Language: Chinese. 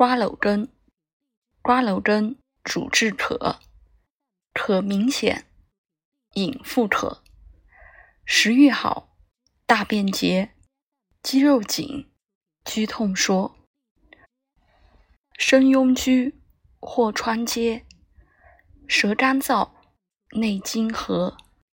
瓜蒌根，瓜蒌根主治渴，渴明显，饮复渴，食欲好，大便结，肌肉紧，居痛说。身痈疽或穿结，舌干燥，内经和。